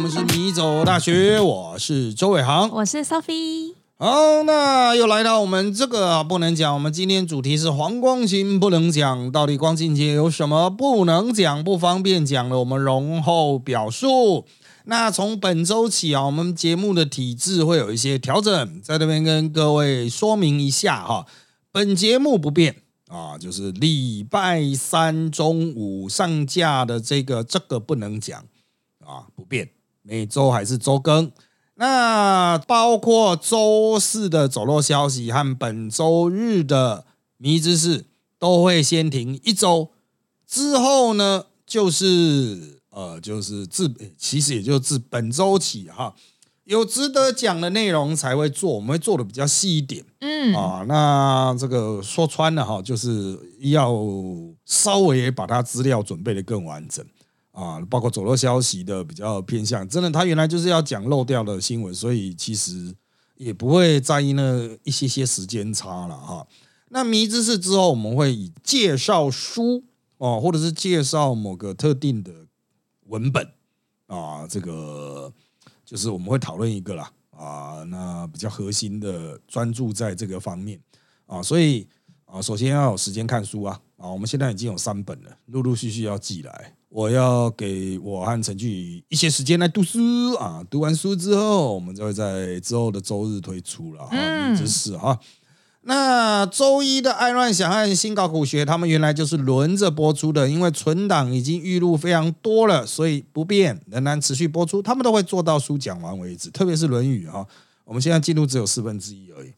们是米走大学，我是周伟航，我是 Sophie。好，那又来到我们这个不能讲。我们今天主题是黄光琴不能讲，到底光境节有什么不能讲、不方便讲的？我们容后表述。那从本周起啊，我们节目的体制会有一些调整，在这边跟各位说明一下哈。本节目不变啊，就是礼拜三中午上架的这个这个不能讲啊，不变，每周还是周更。那包括周四的走漏消息和本周日的迷之事都会先停一周，之后呢就是呃就是自其实也就自本周起哈，有值得讲的内容才会做，我们会做的比较细一点，嗯啊，那这个说穿了哈，就是要稍微把它资料准备的更完整。啊，包括走漏消息的比较偏向，真的，他原来就是要讲漏掉的新闻，所以其实也不会在意那一些些时间差了哈。那迷之事之后，我们会以介绍书哦，或者是介绍某个特定的文本啊，这个就是我们会讨论一个啦啊，那比较核心的专注在这个方面啊，所以啊，首先要有时间看书啊啊，我们现在已经有三本了，陆陆续续要寄来。我要给我和陈俊宇一些时间来读书啊！读完书之后，我们就会在之后的周日推出了啊，这是哈。那周一的爱乱想和新搞苦学，他们原来就是轮着播出的，因为存档已经预录非常多了，所以不变，仍然持续播出。他们都会做到书讲完为止，特别是《论语》哈。我们现在进度只有四分之一而已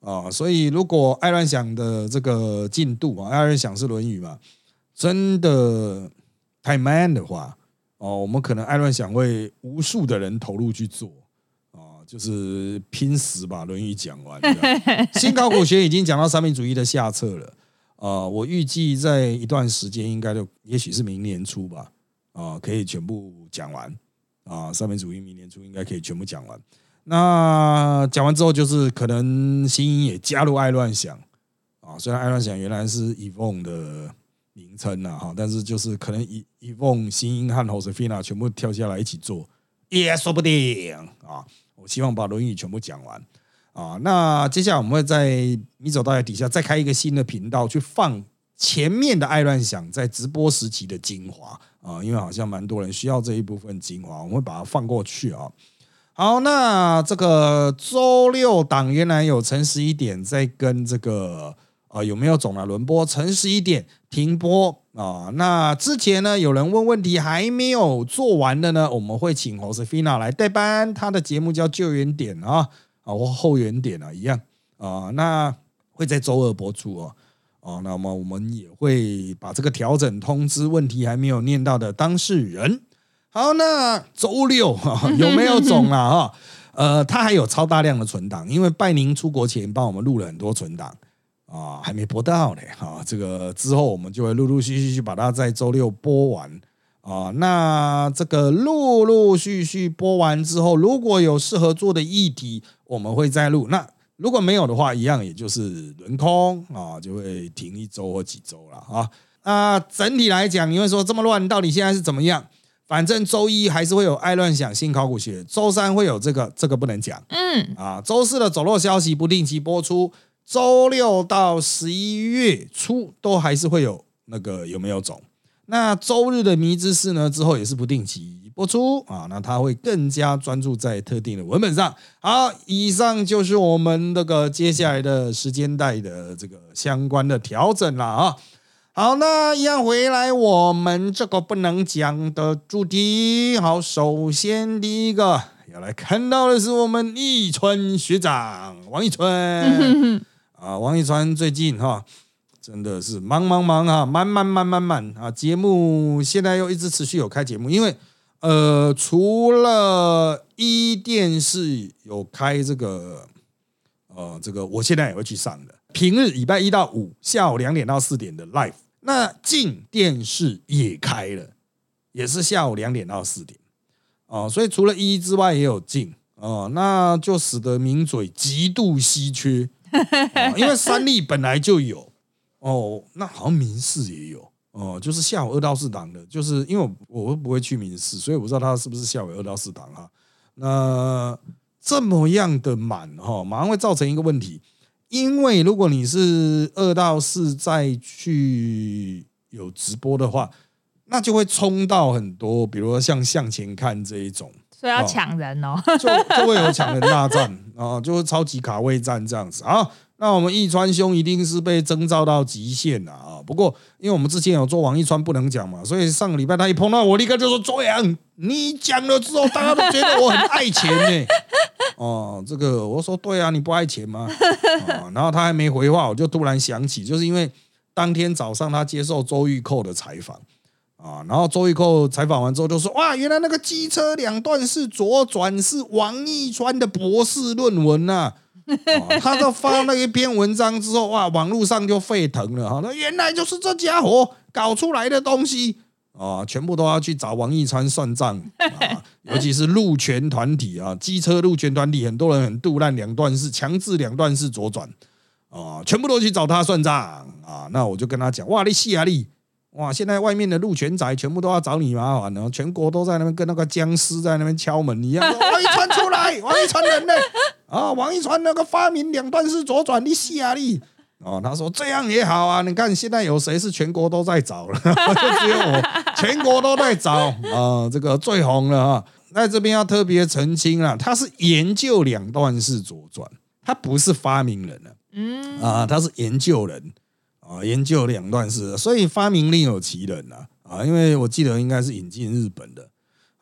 啊，所以如果爱乱想的这个进度啊，爱乱想是《论语》嘛，真的。太慢的话，哦，我们可能爱乱想为无数的人投入去做，啊，就是拼死把《论语》讲完。新考古学已经讲到三民主义的下册了，啊，我预计在一段时间，应该就也许是明年初吧，啊，可以全部讲完，啊，三民主义明年初应该可以全部讲完。那讲完之后，就是可能新英也加入爱乱想，啊，虽然爱乱想原来是 Evon 的。名称了哈，但是就是可能一一凤新英和 Josefina 全部跳下来一起做，也说不定啊。我希望把《论语》全部讲完啊。那接下来我们会在米走大家底下再开一个新的频道，去放前面的爱乱想在直播时期的精华啊，因为好像蛮多人需要这一部分精华，我们会把它放过去啊。好，那这个周六档原来有诚实一点在跟这个。啊，有没有总的轮播？诚实一点，停播啊！那之前呢，有人问问题还没有做完的呢，我们会请侯斯菲娜来代班，他的节目叫救援点啊，啊或后援点啊一样啊，那会在周二播出哦。哦，那么我们也会把这个调整通知问题还没有念到的当事人。好，那周六有没有总了啊？呃，他还有超大量的存档，因为拜宁出国前帮我们录了很多存档。啊，还没播到呢，啊，这个之后我们就会陆陆续续去把它在周六播完啊。那这个陆陆续续播完之后，如果有适合做的议题，我们会再录；那如果没有的话，一样也就是轮空啊，就会停一周或几周了啊。那整体来讲，你会说这么乱，到底现在是怎么样？反正周一还是会有爱乱想新考古学，周三会有这个这个不能讲，嗯啊，周四的走漏消息不定期播出。周六到十一月初都还是会有那个有没有种？那周日的迷之事呢？之后也是不定期播出啊。那他会更加专注在特定的文本上。好，以上就是我们这个接下来的时间带的这个相关的调整了啊。好，那一样回来我们这个不能讲的主题。好，首先第一个要来看到的是我们易春学长王一春。啊，王一川最近哈真的是忙忙忙啊，慢慢慢慢慢啊！节目现在又一直持续有开节目，因为呃，除了一电视有开这个呃这个，我现在也会去上的。平日礼拜一到五下午两点到四点的 live，那进电视也开了，也是下午两点到四点哦。所以除了一之外也有进哦，那就使得名嘴极度稀缺。因为三立本来就有哦，那好像民视也有哦，就是下午二到四档的，就是因为我我不会去民事，所以我不知道他是不是下午二到四档哈。那这么样的满哈，马上会造成一个问题，因为如果你是二到四再去有直播的话，那就会冲到很多，比如说像向前看这一种，所以要抢人哦，就就会有抢人大战啊，就会超级卡位战这样子啊。那我们易川兄一定是被征召到极限了啊！不过，因为我们之前有做王一川不能讲嘛，所以上个礼拜他一碰到我，立刻就说：“周洋，你讲了之后，大家都觉得我很爱钱呢。”哦，这个我说对啊，你不爱钱吗？啊，然后他还没回话，我就突然想起，就是因为当天早上他接受周玉蔻的采访啊，然后周玉蔻采访完之后就说：“哇，原来那个机车两段式左转是王一川的博士论文呐。”他就发那一篇文章之后，哇，网络上就沸腾了哈。那原来就是这家伙搞出来的东西啊，全部都要去找王一川算账啊。尤其是路权团体啊，机车路权团体，很多人很杜烂两段式强制两段式左转啊，全部都去找他算账啊。那我就跟他讲，哇，你戏啊你！哇，现在外面的路权仔全部都要找你麻烦了，全国都在那边跟那个僵尸在那边敲门一样。王一川出来，王一川人呢？啊，王一川那个发明两段式左转，你戏啊你！哦，他说这样也好啊，你看现在有谁是全国都在找了？就只有我，全国都在找啊，这个最红了啊。在这边要特别澄清啊，他是研究两段式左转，他不是发明人了。嗯，啊，他是研究人。啊，研究两段式，所以发明另有其人呐啊，因为我记得应该是引进日本的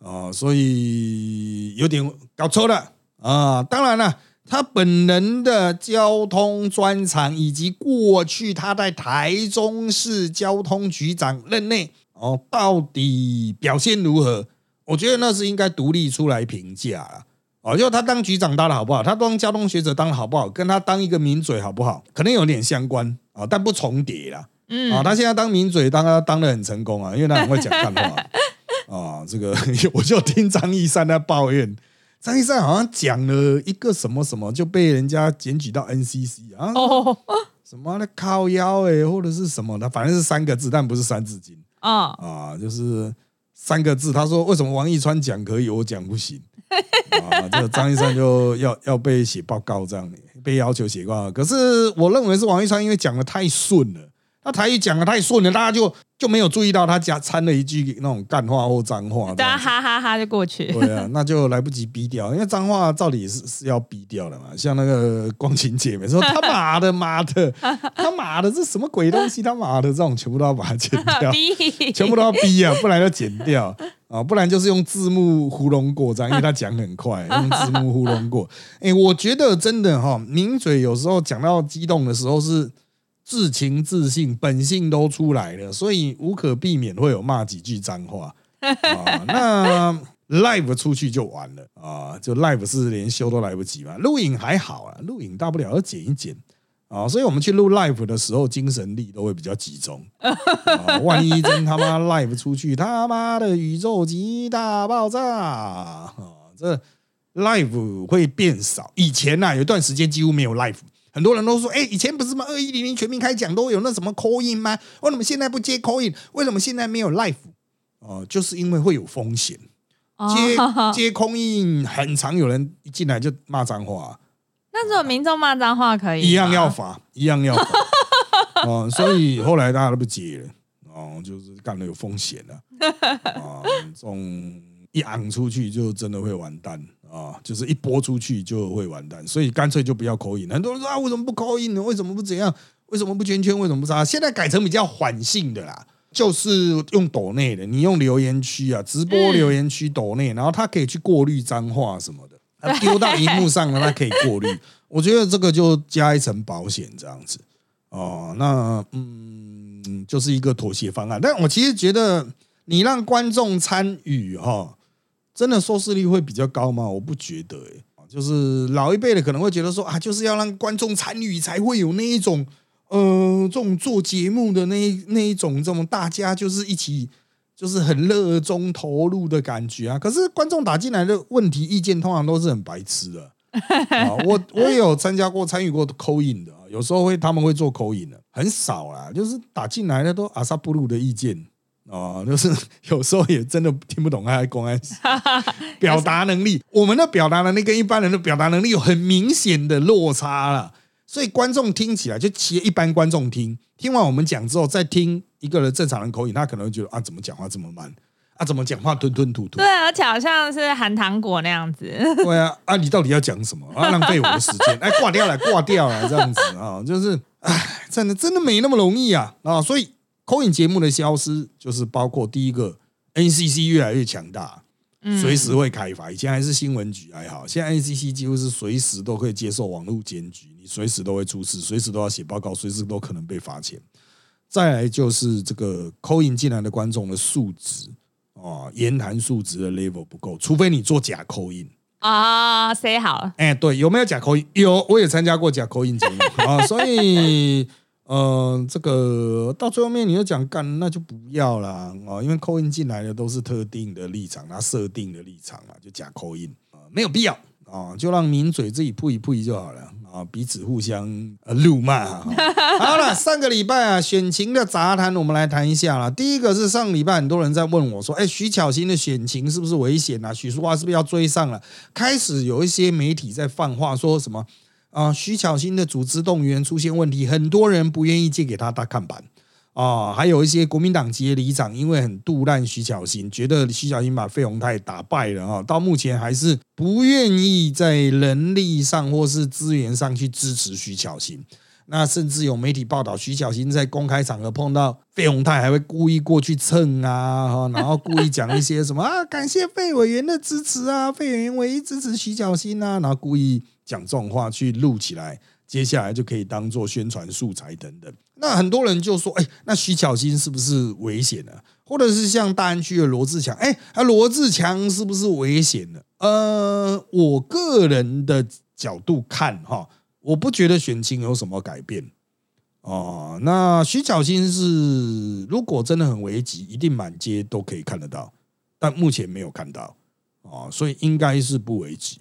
啊，所以有点搞错了啊。当然了，他本人的交通专长以及过去他在台中市交通局长任内哦，到底表现如何？我觉得那是应该独立出来评价。哦，就他当局长当的好不好？他当交通学者当的好不好？跟他当一个名嘴好不好？可能有点相关啊，但不重叠啦。嗯，啊，他现在当名嘴，当他当的很成功啊，因为他很会讲干话啊。这个 我就听张一山在抱怨，张一山好像讲了一个什么什么，就被人家检举到 NCC 啊，什么的靠腰哎，或者是什么的，反正是三个字，但不是三字经啊啊，就是三个字。他说为什么王一川讲可以，我讲不行？啊，这张一山就要要被写报告这样，被要求写报告。可是我认为是王一山，因为讲的太顺了，他台语讲的太顺了，大家就。就没有注意到他加掺了一句那种干话或脏话，大家哈哈哈就过去。对啊，那就来不及逼掉，因为脏话照理是是要逼掉的嘛。像那个光晴姐妹说他妈的妈的他妈的这什么鬼东西他妈的这种全部都要把它剪掉，全部都要逼啊，不然要剪掉啊，不然就是用字幕糊弄过这样，因为他讲很快，用字幕糊弄过。哎，我觉得真的哈，抿嘴有时候讲到激动的时候是。自情自信，本性都出来了，所以无可避免会有骂几句脏话 啊。那 live 出去就完了啊，就 live 是连修都来不及嘛。录影还好啊，录影大不了要剪一剪啊。所以我们去录 live 的时候，精神力都会比较集中。万一真他妈 live 出去，他妈的宇宙级大爆炸啊！这 live 会变少。以前呐，有一段时间几乎没有 live。很多人都说，哎，以前不是什么二一零零全民开讲都有那什么 call in 吗？为什么现在不接 call in？为什么现在没有 life？哦，就是因为会有风险，接接空印很常有人一进来就骂脏话。那如果民众骂脏话可以？一样要罚，一样要罚。哦，所以后来大家都不接了。哦，就是干了有风险了。啊，这种一昂出去就真的会完蛋。啊，就是一播出去就会完蛋，所以干脆就不要口音。很多人说啊，为什么不口音呢？为什么不怎样？为什么不圈圈？为什么不啥？现在改成比较缓性的啦，就是用抖内的，你用留言区啊，直播留言区抖内，然后他可以去过滤脏话什么的，它 丢到荧幕上了，它可以过滤。我觉得这个就加一层保险这样子。哦，那嗯，就是一个妥协方案。但我其实觉得，你让观众参与哈。真的收视率会比较高吗？我不觉得诶，就是老一辈的可能会觉得说啊，就是要让观众参与才会有那一种呃，这种做节目的那那一种这种大家就是一起就是很热衷投入的感觉啊。可是观众打进来的问题意见通常都是很白痴的啊。我我也有参加过参与过扣印的，有时候会他们会做口音的，很少啦，就是打进来的都阿萨布鲁的意见哦，就是有时候也真的听不懂他在公安表达能力，我们的表达能力跟一般人的表达能力有很明显的落差了，所以观众听起来就其实一般观众听听完我们讲之后，再听一个人正常人口音，他可能会觉得啊，怎么讲话这么慢啊，怎么讲话吞吞吐吐对，，而且好像是含糖果那样子。对啊，啊，你到底要讲什么？啊，浪费我的时间，哎，挂掉了，挂掉了，这样子啊，就是，哎，真的真的没那么容易啊啊！所以口影节目的消失，就是包括第一个 NCC 越来越强大，随时会开罚。以前还是新闻局还好，现在 NCC 几乎是随时都可以接受网络检举，你随时都会出事，随时都要写报告，随时都可能被罚钱。再来就是这个扣印进来的观众的素质哦，言谈素质的 level 不够，除非你做假扣印。啊、塞好，哎，对，有没有假口音？有，我也参加过假口音节目啊，所以呃，这个到最后面你就讲干，那就不要啦啊，因为扣音进来的都是特定的立场，他设定的立场嘛，就假扣音啊，没有必要啊，就让名嘴自己扑一扑就好了啊，彼此互相呃辱骂啊。好了，上个礼拜啊，选情的杂谈我们来谈一下啦。第一个是上礼拜很多人在问我说，哎，徐巧芯的选情是不是危险啊？许淑华是不是要追上了？开始有一些媒体在放话说什么啊、徐巧芯的组织动员出现问题，很多人不愿意借给他大看板。啊、还有一些国民党籍的里长，因为很杜烂徐巧芯，觉得徐巧芯把费鸿泰打败了啊，到目前还是不愿意在人力上或是资源上去支持徐巧芯。那甚至有媒体报道，徐小新在公开场合碰到费鸿泰，还会故意过去蹭啊，然后故意讲一些什么 啊，感谢费委员的支持啊，费委员唯一支持徐小新啊，然后故意讲这种话去录起来，接下来就可以当做宣传素材等等。那很多人就说，哎，那徐小新是不是危险了？或者是像大安区的罗志强，哎，啊，罗志强是不是危险了？呃，我个人的角度看，哈。我不觉得选情有什么改变哦。那徐巧芯是如果真的很危急，一定满街都可以看得到，但目前没有看到哦，所以应该是不危急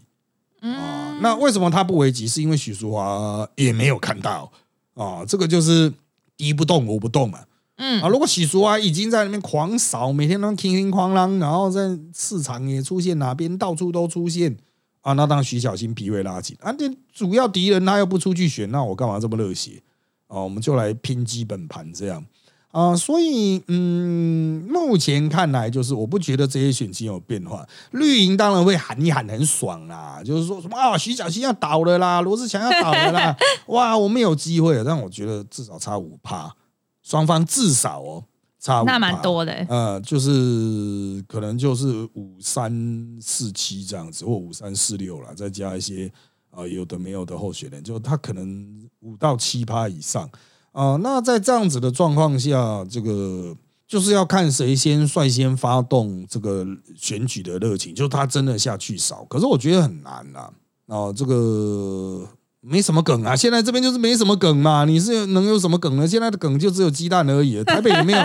啊、那为什么他不危急？是因为许淑华也没有看到啊、这个就是敌不动我不动嘛。嗯啊，如果许淑华已经在那边狂扫，每天都哐哐哐啷，然后在市场也出现，哪边到处都出现啊，那当徐小新脾胃拉紧。啊，这主要敌人他又不出去选，那我干嘛这么热血？啊？我们就来拼基本盘这样。啊，所以嗯，目前看来就是我不觉得这些选情有变化，绿营当然会喊一喊很爽啦，就是说什么啊，徐小新要倒了啦，罗志祥要倒了啦，哇，我们有机会了，但我觉得至少差五趴，双方至少哦。差5%那蛮多的欸呃，就是可能就是五三四七这样子，或五三四六啦，再加一些呃有的没有的候选人，就他可能五到七趴以上啊、那在这样子的状况下，这个就是要看谁先率先发动这个选举的热情，就是他真的下去扫，可是我觉得很难啦。哦、这个没什么梗啊，现在这边就是没什么梗嘛，你是能有什么梗呢？现在的梗就只有鸡蛋而已，台北也没有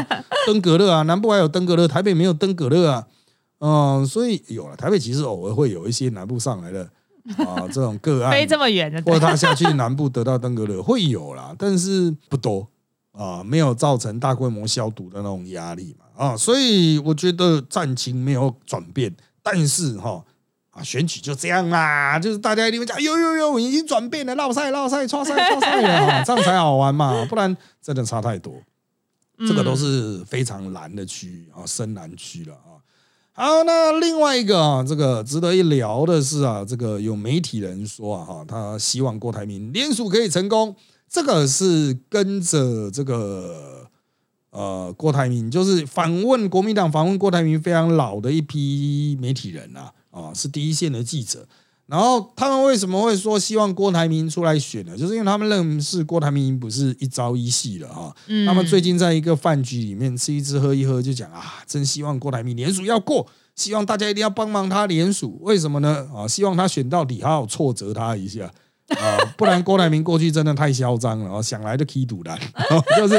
登革热啊，南部还有登革热，台北没有登革热啊，嗯、所以有了台北其实偶尔会有一些南部上来的啊这种个案，飞这么远的，或者他下去南部得到登革热会有啦，但是不多啊，没有造成大规模消毒的那种压力嘛啊，所以我觉得战情没有转变，但是哈啊选举就这样啦，就是大家一定会讲有有有已经转变了，绕赛绕赛超赛超赛了啊，这样才好玩嘛，不然真的差太多。嗯这个都是非常蓝的区域啊，深蓝区了啊。好，那另外一个啊，这个值得一聊的是啊，这个有媒体人说啊，哈，他希望郭台铭联署可以成功，这个是跟着这个呃郭台铭，就是访问国民党访问郭台铭非常老的一批媒体人啊，啊，是第一线的记者。然后他们为什么会说希望郭台铭出来选呢？就是因为他们认识郭台铭不是一朝一夕了哈。嗯他们最近在一个饭局里面吃一吃喝一喝，就讲啊，真希望郭台铭联署要过，希望大家一定要帮忙他联署。为什么呢？啊，希望他选到底，好好挫折他一下啊，不然郭台铭过去真的太嚣张了，啊，想来就踢赌的，就是。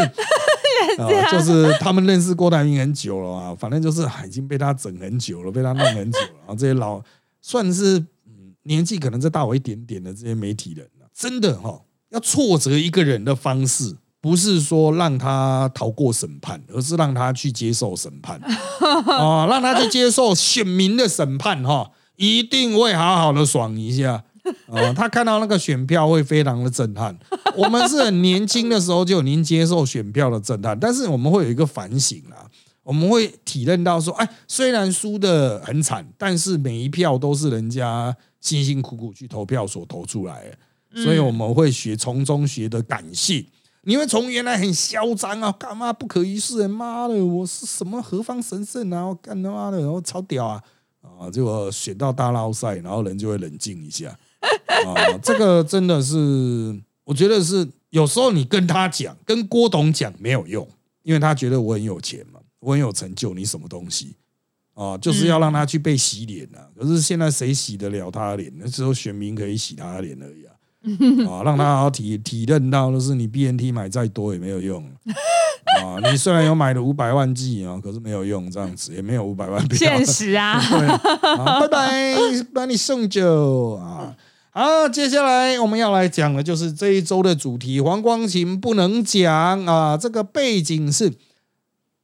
啊，就是他们认识郭台铭很久了啊，反正就是啊已经被他整很久了，被他弄很久了。然后这些老算是嗯年纪可能再大我一点点的这些媒体人啊，真的哈、要挫折一个人的方式，不是说让他逃过审判，而是让他去接受审判 啊，让他去接受选民的审判哈，一定会好好的爽一下啊。他看到那个选票会非常的震撼。我们是很年轻的时候就已经接受选票的震撼，但是我们会有一个反省啊，我们会体认到说，哎，虽然输的很惨，但是每一票都是人家辛辛苦苦去投票所投出来的，所以我们会学从中学的感谢。你会从原来很嚣张啊，干嘛不可一世？妈的，我是什么何方神圣啊？我干他妈的，我超屌啊！啊，结果选到大捞赛，然后人就会冷静一下啊。这个真的是，我觉得是有时候你跟他讲，跟郭董讲没有用，因为他觉得我很有钱嘛，我很有成就，你什么东西啊？就是要让他去被洗脸啊。可是现在谁洗得了他的脸？那只有选民可以洗他的脸而已啊。啊，让他好体体认到，就是你 BNT 买再多也没有用啊！你虽然有买了五百万 G 啊，可是没有用，这样子也没有五百万票。现实啊！拜拜，帮你送酒啊！好，接下来我们要来讲的就是这一周的主题，黄光琴不能讲啊！这个背景是。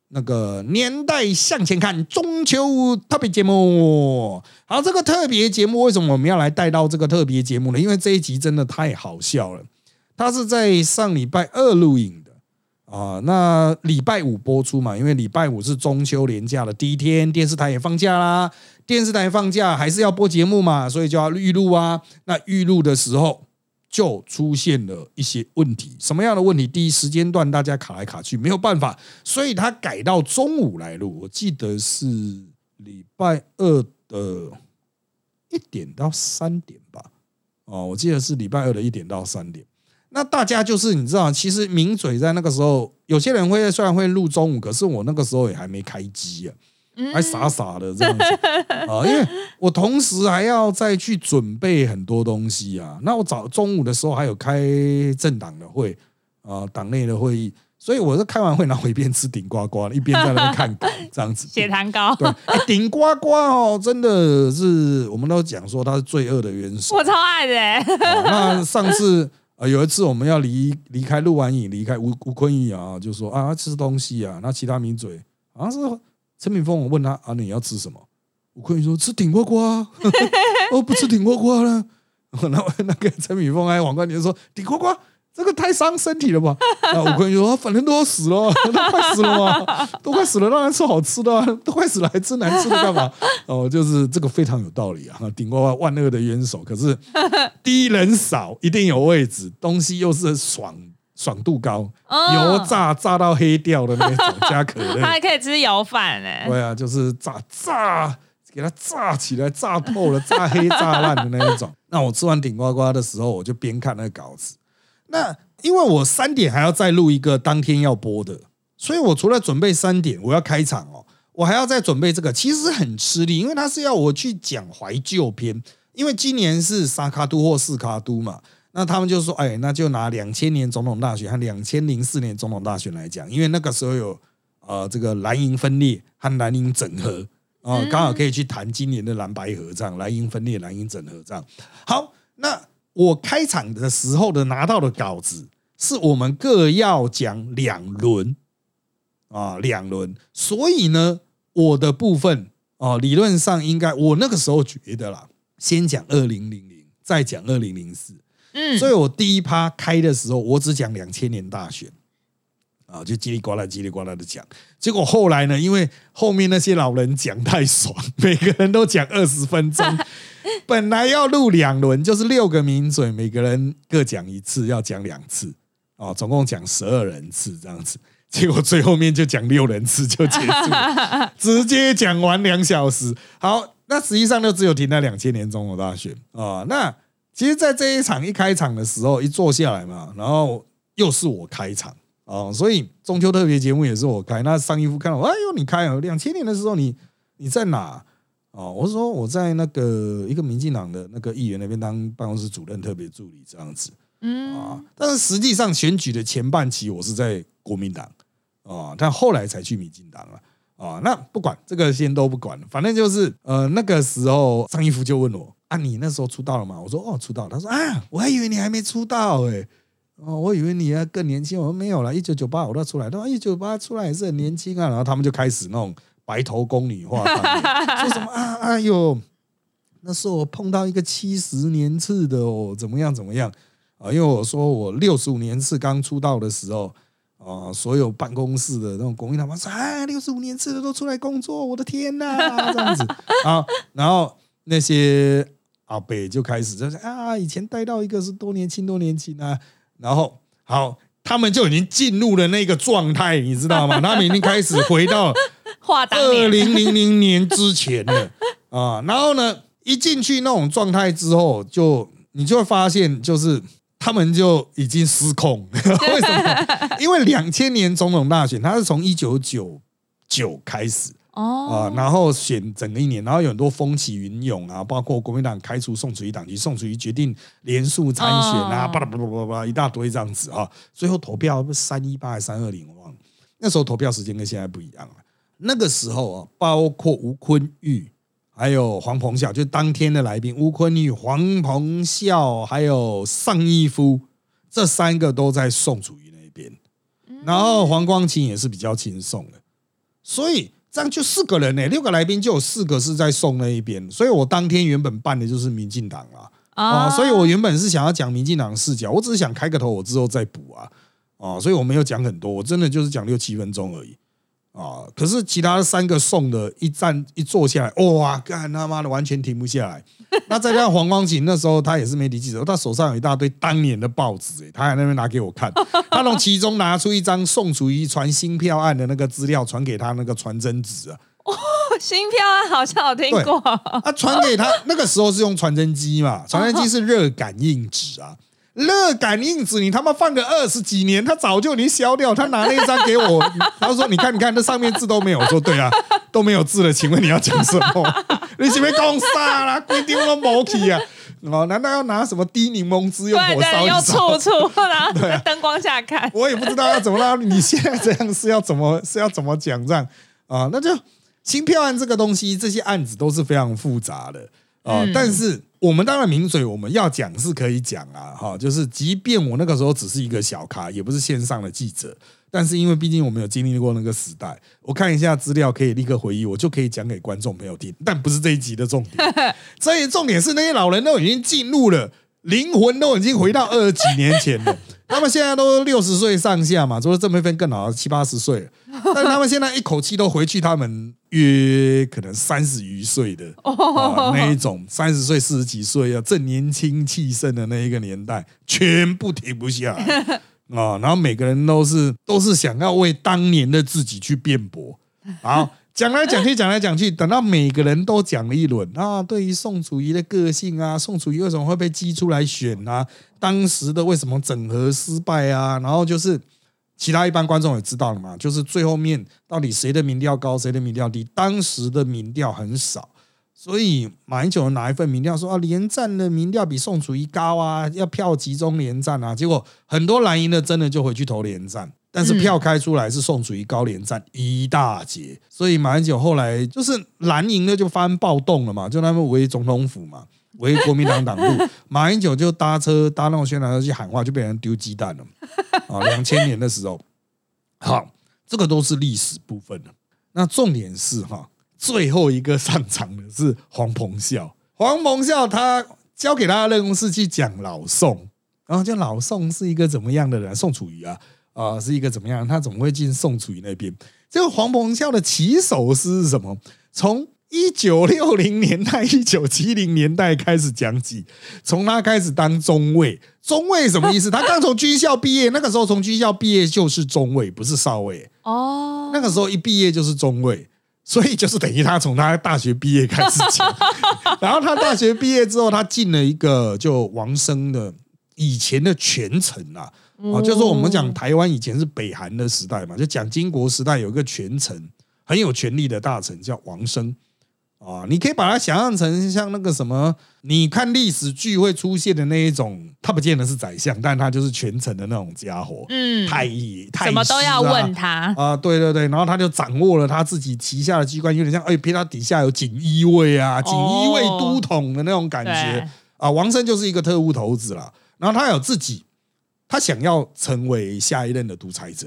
那个年代向前看，中秋特别节目。好，这个特别节目为什么我们要来带到这个特别节目呢？因为这一集真的太好笑了。它是在上礼拜二录影的啊，那礼拜五播出嘛，因为礼拜五是中秋连假的第一天，电视台也放假啦。电视台放假还是要播节目嘛，所以就要预录啊。那预录的时候。就出现了一些问题，什么样的问题？第一时间段大家卡来卡去，没有办法，所以他改到中午来录。我记得是礼拜二的一点到三点吧。哦，我记得是礼拜二的一点到三点。那大家就是你知道，其实名嘴在那个时候，有些人会虽然会录中午，可是我那个时候也还没开机啊。还傻傻的这样子啊，因为我同时还要再去准备很多东西啊。那我早中午的时候还有开政党的会啊，党内的会议，所以我是开完会然后一边吃顶呱呱，一边在那边看稿这样子。血糖高，对，顶呱呱哦，真的是我们都讲说它是罪恶的元首，我超爱的。那上次啊，有一次我们要离离开录完影，离开吴吴坤义啊，就说啊吃东西啊，那其他名嘴好像是。陈敏峰，我问他啊，你要吃什么？吴坤说吃顶呱呱，哦，不吃顶呱呱了。然后那个陈敏峰还王冠杰说顶呱呱，这个太伤身体了吧？那吴坤宇说反正都要死了，都快死了嘛，都快死了，当然吃好吃的，都快死了还吃难吃的干嘛？哦，就是这个非常有道理啊。顶呱呱万恶的元首，可是第一人少，一定有位置，东西又是爽。爽度高，油炸炸到黑掉的那种，加可乐，它还可以吃油饭呢。对啊，就是炸炸，给它炸起来，炸透了，炸黑炸烂的那一种。那我吃完顶呱呱的时候，我就边看那个稿子。那因为我三点还要再录一个当天要播的，所以我除了准备三点我要开场哦，我还要再准备这个，其实很吃力，因为他是要我去讲怀旧篇，因为今年是沙卡都或四卡都嘛。那他们就说，哎，那就拿两千年总统大选和两千零四年总统大选来讲，因为那个时候有呃这个蓝营分裂和蓝营整合啊，刚好可以去谈今年的蓝白合这样，蓝营分裂、蓝营整合这样。好，那我开场的时候的拿到的稿子，是我们各要讲两轮啊，两轮。所以呢，我的部分哦，理论上应该我那个时候觉得啦，先讲二零零零，再讲二零零四。嗯，所以我第一趴开的时候，我只讲两千年大选，啊，就叽里呱啦叽里呱啦的讲。结果后来呢，因为后面那些老人讲太爽，每个人都讲二十分钟，本来要录两轮，就是六个名嘴，每个人各讲一次，要讲两次，哦，总共讲十二人次这样子。结果最后面就讲六人次就结束，直接讲完两小时。好，那实际上就只有停在两千年总统大选啊，那。其实，在这一场一开场的时候，一坐下来嘛，然后又是我开场啊，所以中秋特别节目也是我开。那上一夫看到，哎呦，你开啊！两千年的时候，你你在哪？哦，我是说我在那个一个民进党的那个议员那边当办公室主任特别助理这样子，嗯啊。但是实际上选举的前半期，我是在国民党啊，但后来才去民进党了啊。那不管这个先都不管，反正就是呃那个时候，张一夫就问我。啊，你那时候出道了吗？我说哦，出道。他说啊，我还以为你还没出道哎。哦，我以为你要更年轻，我说没有了，一九九八我都出来，他说一九八出来也是很年轻啊，然后他们就开始那种白头宫女话，说什么啊，哎呦，那时候我碰到一个七十年次的哦，怎么样怎么样啊？因为我说我六十五年次刚出道的时候啊，所有办公室的那种工人他们说，啊，六十五年次的都出来工作，我的天呐，这样子啊，然后那些阿北就开始就是啊，以前带到一个是多年轻多年轻啊。然后好，他们就已经进入了那个状态，你知道吗？他们已经开始回到 二零零零年之前了啊。然后呢，一进去那种状态之后，就你就会发现，就是他们就已经失控。为什么？因为两千年总统大选，它是从一九九九开始。哦啊，然后选整个一年，然后有很多风起云涌啊，包括国民党开除宋楚瑜党籍，宋楚瑜决定连署参选啊，巴拉巴拉巴拉巴拉一大堆这样子啊，最后投票三一八还是三二零，我忘了。那时候投票时间跟现在不一样了。那个时候啊，包括吴坤玉还有黄鹏孝，就当天的来宾，吴坤玉、黄鹏孝还有尚义夫，这三个都在宋楚瑜那边，然后黄光琴也是比较轻松的，所以。这样就四个人呢，六个来宾就有四个是在送那一边，所以我当天原本办的就是民进党啊，啊，所以我原本是想要讲民进党视角，我只是想开个头，我之后再补啊，啊，所以我没有讲很多，我真的就是讲六七分钟而已。啊！可是其他三个送的，一站一坐下来，哇，干他妈的完全停不下来。那再加上黄光琴，那时候他也是媒体记者，他手上有一大堆当年的报纸，哎，他还那边拿给我看。他从其中拿出一张宋楚瑜传新票案的那个资料，传给他那个传真纸啊。哦，新票案好像有听过。他传给他那个时候是用传真机嘛？传真机是热感应纸啊。热感应纸，你他妈放个二十几年，他早就已经消掉。他拿那一张给我，然后说：“你看，你看，这上面字都没有。”我说：“对啊，都没有字了。”请问你要讲什么？你是不是讲啥啦？规定都没去啊！哦，难道要拿什么滴柠檬汁用火烧一烧？醋醋，然后在灯光下看。我也不知道要怎么啦。你现在这样是要怎么是要怎么讲这样啊？那就新票案这个东西，这些案子都是非常复杂的啊，但是。我们当然名嘴，我们要讲是可以讲啊，哈，就是即便我那个时候只是一个小咖，也不是线上的记者，但是因为毕竟我们有经历过那个时代，我看一下资料可以立刻回忆，我就可以讲给观众朋友听。但不是这一集的重点，所以重点是那些老人都已经进入了，灵魂都已经回到二十几年前了。他们现在都六十岁上下嘛，除了郑佩芬更老，七八十岁了。但他们现在一口气都回去，他们约可能三十余岁的那一种，三十岁、四十几岁啊，正年轻气盛的那一个年代，全部停不下 啊！然后每个人都是都是想要为当年的自己去辩驳，好。讲来讲去，讲来讲去，等到每个人都讲了一轮啊，对于宋楚瑜的个性啊，宋楚瑜为什么会被激出来选啊？当时的为什么整合失败啊？然后就是其他一般观众也知道了嘛，就是最后面到底谁的民调高，谁的民调低？当时的民调很少，所以马英九拿一份民调说啊，连战的民调比宋楚瑜高啊，要票集中连战啊，结果很多蓝营的真的就回去投连战。但是票开出来是宋楚瑜高连战一大截，所以马英九后来就是蓝营的就发生暴动了嘛，就他们围总统府嘛，围国民党党路，马英九就搭车搭那种宣传车去喊话，就被人丢鸡蛋了。啊，两千年的时候，好，这个都是历史部分了。那重点是哈，最后一个上场的是黄鹏孝，黄鹏孝他交给他的任务是去讲老宋，然后就老宋是一个怎么样的人？宋楚瑜啊。啊，是一个怎么样？他怎么会进宋楚瑜那边？这个黄鹏孝的起手是什么？从一九六零年代、一九七零年代开始讲起，从他开始当中尉。中尉什么意思？他刚从军校毕业，那个时候从军校毕业就是中尉，不是少尉。哦，那个时候一毕业就是中尉，所以就是等于他从他大学毕业开始讲。然后他大学毕业之后，他进了一个就王生的以前的权臣啊。啊，就是我们讲台湾以前是北韩的时代嘛，就蒋经国时代有一个权臣很有权力的大臣叫王生啊，你可以把它想象成像那个什么，你看历史剧会出现的那一种，他不见得是宰相，但他就是权臣的那种家伙，嗯，太医、太什么都要问他。啊，对对对，然后他就掌握了他自己旗下的机关，有点像哎，偏他底下有锦衣卫啊，锦衣卫都统的那种感觉。啊，王生就是一个特务头子了，然后他有自己。他想要成为下一任的独裁者，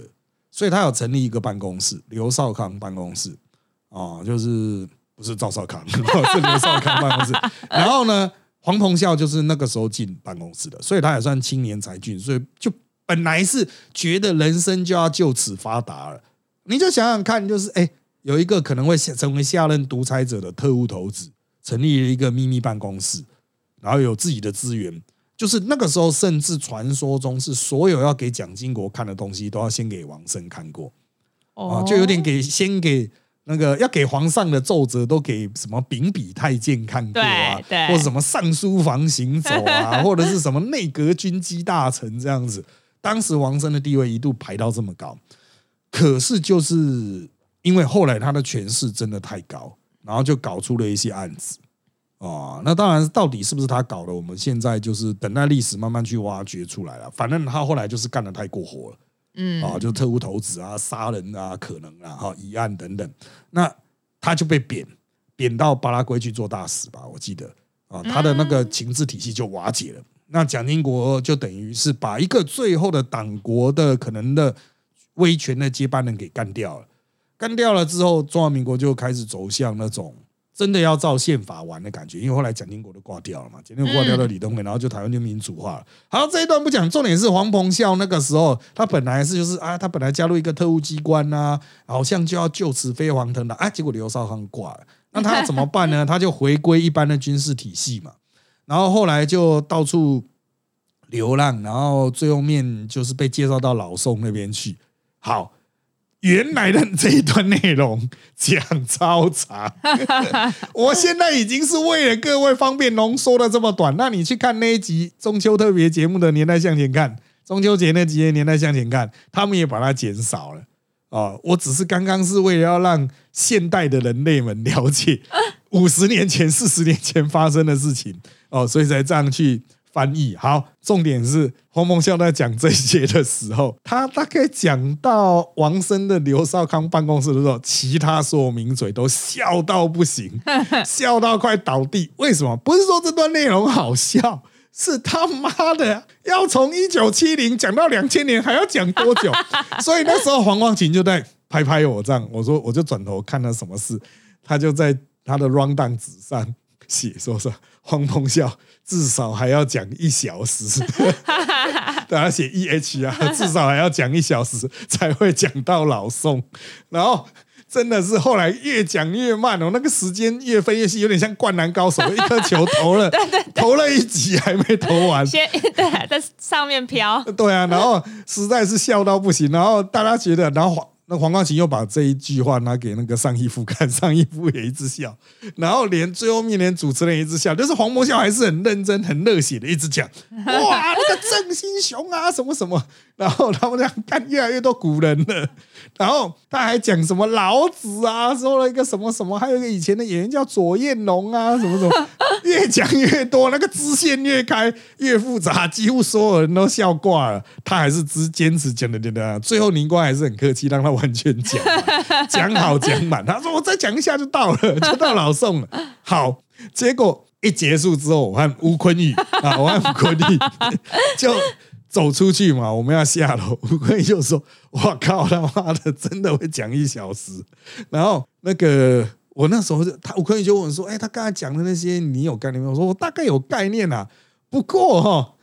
所以他有成立一个办公室——刘少康办公室。啊，就是不是赵少康，是刘少康办公室。然后呢，黄鹏孝就是那个时候进办公室的，所以他也算青年才俊，所以就本来是觉得人生就要就此发达了。你就想想看，就是哎，有一个可能会成为下任独裁者的特务头子，成立了一个秘密办公室，然后有自己的资源。就是那个时候，甚至传说中是所有要给蒋经国看的东西，都要先给王生看过，啊，就有点给先给那个要给皇上的奏折都给什么秉笔太监看过啊，或者什么尚书房行走啊，或者是什么内阁军机大臣这样子。当时王生的地位一度排到这么高，可是就是因为后来他的权势真的太高，然后就搞出了一些案子。哦，那当然，到底是不是他搞的？我们现在就是等待历史慢慢去挖掘出来了。反正他后来就是干的太过火了，嗯，啊，就特务头子啊、杀人啊、可能啊、哈、疑案等等。那他就被贬，贬到巴拉圭去做大使吧。我记得啊，他的那个情治体系就瓦解了。那蒋经国就等于是把一个最后的党国的可能的威权的接班人给干掉了。干掉了之后，中华民国就开始走向那种。真的要照宪法玩的感觉，因为后来蒋经国都挂掉了嘛，蒋经国挂掉了李登辉，然后就台湾就民主化了。好，这一段不讲，重点是黄鹏孝那个时候，他本来是就是啊，他本来加入一个特务机关呐，好像就要就此飞黄腾达，啊，结果刘少康挂了，那他要怎么办呢？他就回归一般的军事体系嘛，然后后来就到处流浪，然后最后面就是被介绍到老宋那边去。好。原来的这一段内容讲超长，我现在已经是为了各位方便浓缩的这么短。那你去看那一集中秋特别节目的年代向前看，中秋节那集年代向前看，他们也把它减少了哦。我只是刚刚是为了要让现代的人类们了解五十年前、四十年前发生的事情哦，所以才这样去。翻译好，重点是黄梦笑在讲这些的时候，他大概讲到王生的刘少康办公室的时候，其他所有名嘴都笑到不行，笑到快倒地。为什么？不是说这段内容好笑，是他妈的 要从一九七零讲到两千年，还要讲多久？所以那时候黄光琴就在拍拍我这样，我说我就转头看他什么事，他就在他的 round down 纸上写说说黄鹏笑。至少还要讲一小时，大家写 E H 啊，至少还要讲一小时才会讲到老宋。然后真的是后来越讲越慢哦，那个时间越飞越细，有点像灌篮高手，一颗球投了，投了一集还没投完，先 对在上面飘。对啊，然后实在是笑到不行，然后大家觉得，然后。那黄光琴又把这一句话拿给那个上一夫看，上一夫也一直笑，然后连最后面连主持人一直笑，就是黄博笑还是很认真、很热血的一直讲，哇，那个郑新雄啊，什么什么，然后他们这样看越来越多古人了，然后他还讲什么老子啊，说了一个什么什么，还有一个以前的演员叫左彦龙啊，什么什么，越讲越多，那个支线越开越复杂，几乎所有人都笑挂了，他还是只坚持讲的讲的，最后宁光还是很客气，让他。完全讲讲好讲满，他说我再讲一下就到了，就到老宋了。好，结果一结束之后，我看吴坤玉啊，我看吴坤玉就走出去嘛，我们要下楼。吴坤玉就说：“我靠他妈的，真的会讲一小时。”然后那个我那时候就他吴坤玉就问说：“哎，他刚才讲的那些，你有概念没有？”我说：“我大概有概念啊，不过哈。”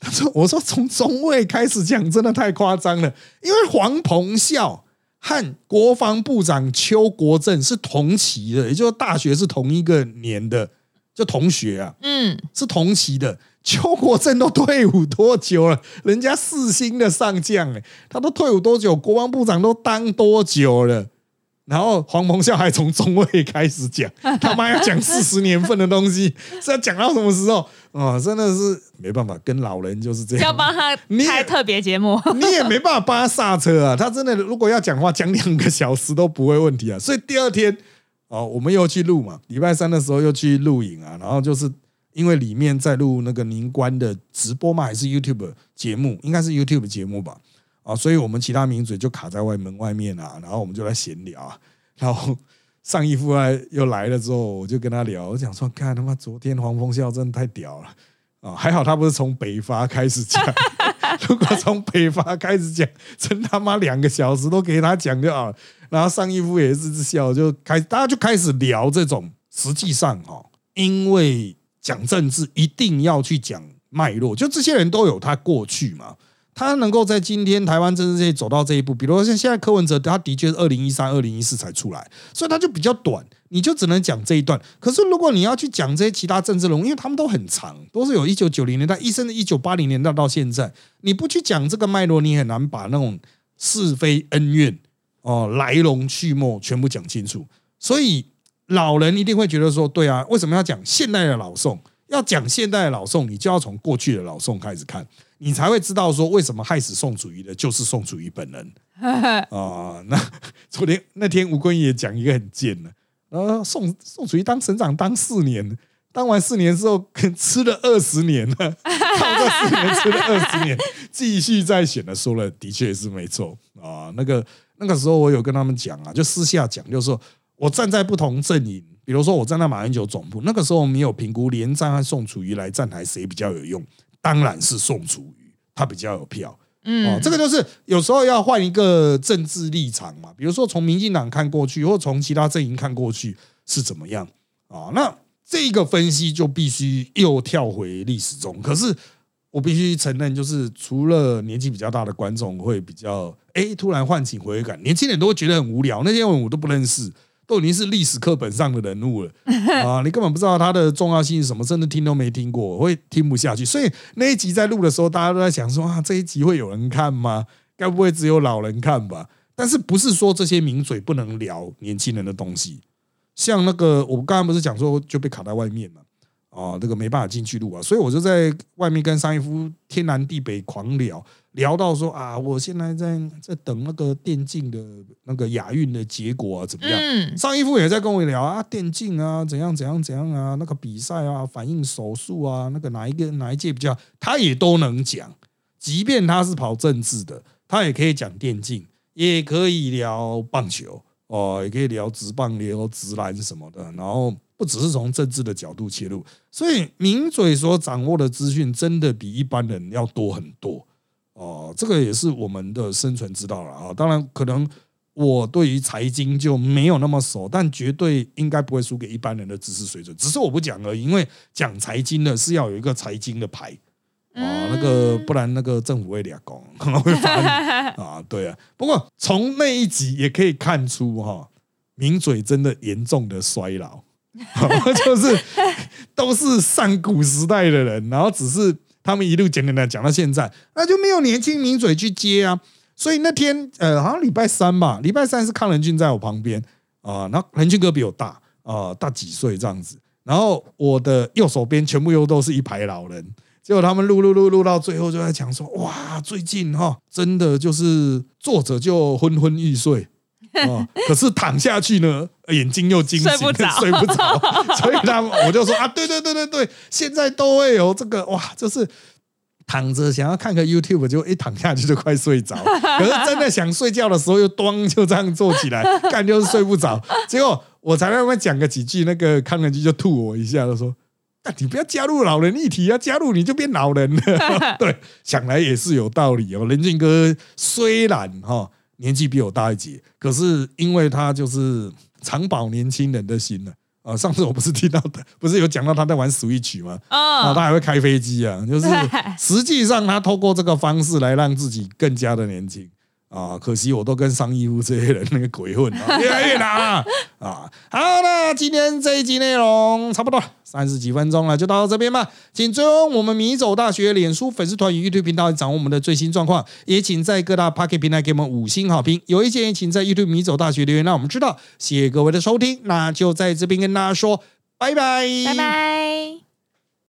他说：“我说从中尉开始讲，真的太夸张了。因为黄鹏孝和国防部长邱国正是同期的，也就是大学是同一个年的，就同学啊，嗯，是同期的。邱国正都退伍多久了？人家四星的上将，哎，他都退伍多久？国防部长都当多久了？”然后黄鹏孝还从中尉开始讲，他妈要讲四十年份的东西，是要讲到什么时候？啊，真的是没办法，跟老人就是这样。要帮他开特别节目，你也没办法帮他刹车啊。他真的如果要讲话，讲两个小时都不会问题啊。所以第二天哦，我们又去录嘛，礼拜三的时候又去录影啊。然后就是因为里面在录那个宁官的直播嘛，还是 YouTube 节目，应该是 YouTube 节目吧。啊，所以我们其他名嘴就卡在外门外面啊，然后我们就来闲聊啊。然后上一夫来又来了之后，我就跟他聊，我讲说，看他妈昨天黄蜂笑真的太屌了啊！还好他不是从北伐开始讲，如果从北伐开始讲，真他妈两个小时都给他讲就好了。然后上一夫也是笑，就开大家就开始聊这种。实际上哈，因为讲政治一定要去讲脉络，就这些人都有他过去嘛。他能够在今天台湾政治界走到这一步，比如说像现在柯文哲，他的确是二零一三、二零一四才出来，所以他就比较短，你就只能讲这一段。可是如果你要去讲这些其他政治人物，因为他们都很长，都是有一九九零年代，一生的一九八零年代到现在，你不去讲这个脉络，你很难把那种是非恩怨哦来龙去脉全部讲清楚。所以老人一定会觉得说，对啊，为什么要讲现代的老宋？要讲现代的老宋，你就要从过去的老宋开始看。你才会知道说为什么害死宋楚瑜的就是宋楚瑜本人 啊！那昨天那天吴坤也讲一个很贱的，呃，宋宋楚瑜当省长当四年，当完四年之后吃了二十年了，靠这四年吃了二十年，继续再选的，说了的确是没错啊。那个那个时候我有跟他们讲啊，就私下讲，就是说我站在不同阵营，比如说我站在马英九总部，那个时候没有评估连战和宋楚瑜来站台谁比较有用。当然是宋楚瑜，他比较有票。嗯，这个就是有时候要换一个政治立场嘛。比如说从民进党看过去，或从其他阵营看过去是怎么样啊？那这个分析就必须又跳回历史中。可是我必须承认，就是除了年纪比较大的观众会比较哎，突然唤起回忆感，年轻人都会觉得很无聊。那些人我都不认识。都已经是历史课本上的人物了啊！你根本不知道它的重要性是什么，甚至听都没听过，会听不下去。所以那一集在录的时候，大家都在想说啊，这一集会有人看吗？该不会只有老人看吧？但是不是说这些名嘴不能聊年轻人的东西？像那个我刚刚不是讲说就被卡在外面嘛？啊，这个没办法进去录啊，所以我就在外面跟商一夫天南地北狂聊。聊到说啊，我现在在在等那个电竞的那个亚运的结果啊，怎么样？上一夫也在跟我聊啊，电竞啊，怎样怎样怎样啊，那个比赛啊，反应手速啊，那个哪一个哪一届比较，他也都能讲。即便他是跑政治的，他也可以讲电竞，也可以聊棒球哦，也可以聊直棒、聊直篮什么的。然后不只是从政治的角度切入，所以名嘴所掌握的资讯真的比一般人要多很多。哦，这个也是我们的生存之道了啊！当然，可能我对于财经就没有那么熟，但绝对应该不会输给一般人的知识水准。只是我不讲而已，因为讲财经的是要有一个财经的牌哦，那个不然那个政府会俩工可能会罚你 啊。对啊，不过从那一集也可以看出哈，名嘴真的严重的衰老，就是都是上古时代的人，然后只是。他们一路讲讲讲讲到现在，那就没有年轻名嘴去接啊。所以那天呃，好像礼拜三吧，礼拜三是康仁俊在我旁边啊，那仁俊哥比我大啊，大几岁这样子。然后我的右手边全部又都是一排老人，结果他们录录录录到最后就在讲说，哇，最近哈，真的就是作者就昏昏欲睡。哦，可是躺下去呢，眼睛又惊醒，睡不着，睡不着。所以他我就说啊，对对对对对，现在都会有这个哇，就是躺着想要看个 YouTube，就一躺下去就快睡着。可是真的想睡觉的时候，又咚就这样坐起来，干就是睡不着。结果我才慢慢讲个几句，那个康仁基就吐我一下，就说：“但你不要加入老人议题啊，加入你就变老人了。”对，想来也是有道理哦。林俊哥虽然哈。年纪比我大一截，可是因为他就是常保年轻人的心呢。啊，上次我不是听到的，不是有讲到他在玩 Switch 吗？啊，他还会开飞机啊，就是 实际上他透过这个方式来让自己更加的年轻。啊，可惜我都跟商义夫这些人那个鬼混啊，越来越难啊！啊，好，那今天这一集内容差不多三十几分钟了，就到这边吧。请追踪我们米走大学脸书粉丝团与 YouTube 频道，掌握我们的最新状况。也请在各大 Pocket 平台给我们五星好评。有意见请在 YouTube 米走大学留言，让我们知道。谢谢各位的收听，那就在这边跟大家说拜拜，拜拜。